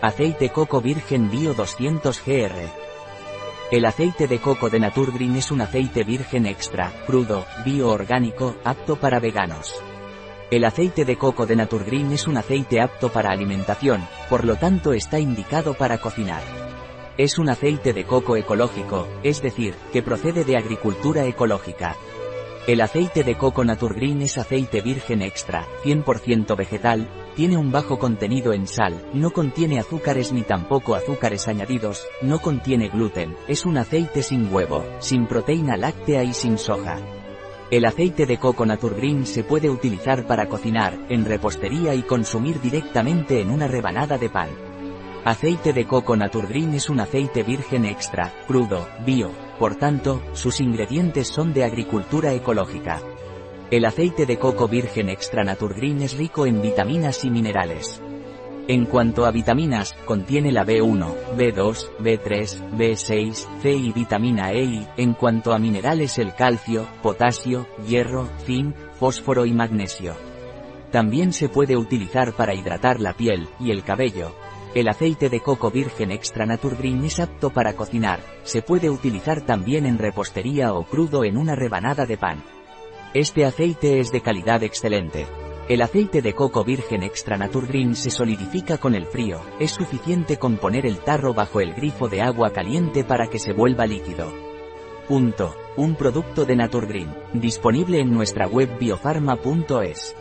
Aceite coco virgen bio 200 gr. El aceite de coco de Naturgreen es un aceite virgen extra, crudo, bioorgánico, apto para veganos. El aceite de coco de Naturgreen es un aceite apto para alimentación, por lo tanto está indicado para cocinar. Es un aceite de coco ecológico, es decir, que procede de agricultura ecológica. El aceite de coco Naturgreen es aceite virgen extra, 100% vegetal, tiene un bajo contenido en sal, no contiene azúcares ni tampoco azúcares añadidos, no contiene gluten, es un aceite sin huevo, sin proteína láctea y sin soja. El aceite de coco Naturgreen se puede utilizar para cocinar, en repostería y consumir directamente en una rebanada de pan. Aceite de coco Naturgreen es un aceite virgen extra, crudo, bio, por tanto, sus ingredientes son de agricultura ecológica. El aceite de coco virgen extra Naturgreen es rico en vitaminas y minerales. En cuanto a vitaminas, contiene la B1, B2, B3, B6, C y vitamina E y, en cuanto a minerales el calcio, potasio, hierro, zinc, fósforo y magnesio. También se puede utilizar para hidratar la piel y el cabello, el aceite de coco virgen extra Naturgreen es apto para cocinar, se puede utilizar también en repostería o crudo en una rebanada de pan. Este aceite es de calidad excelente. El aceite de coco virgen extra Naturgreen se solidifica con el frío, es suficiente con poner el tarro bajo el grifo de agua caliente para que se vuelva líquido. Punto. Un producto de Naturgreen, disponible en nuestra web biofarma.es.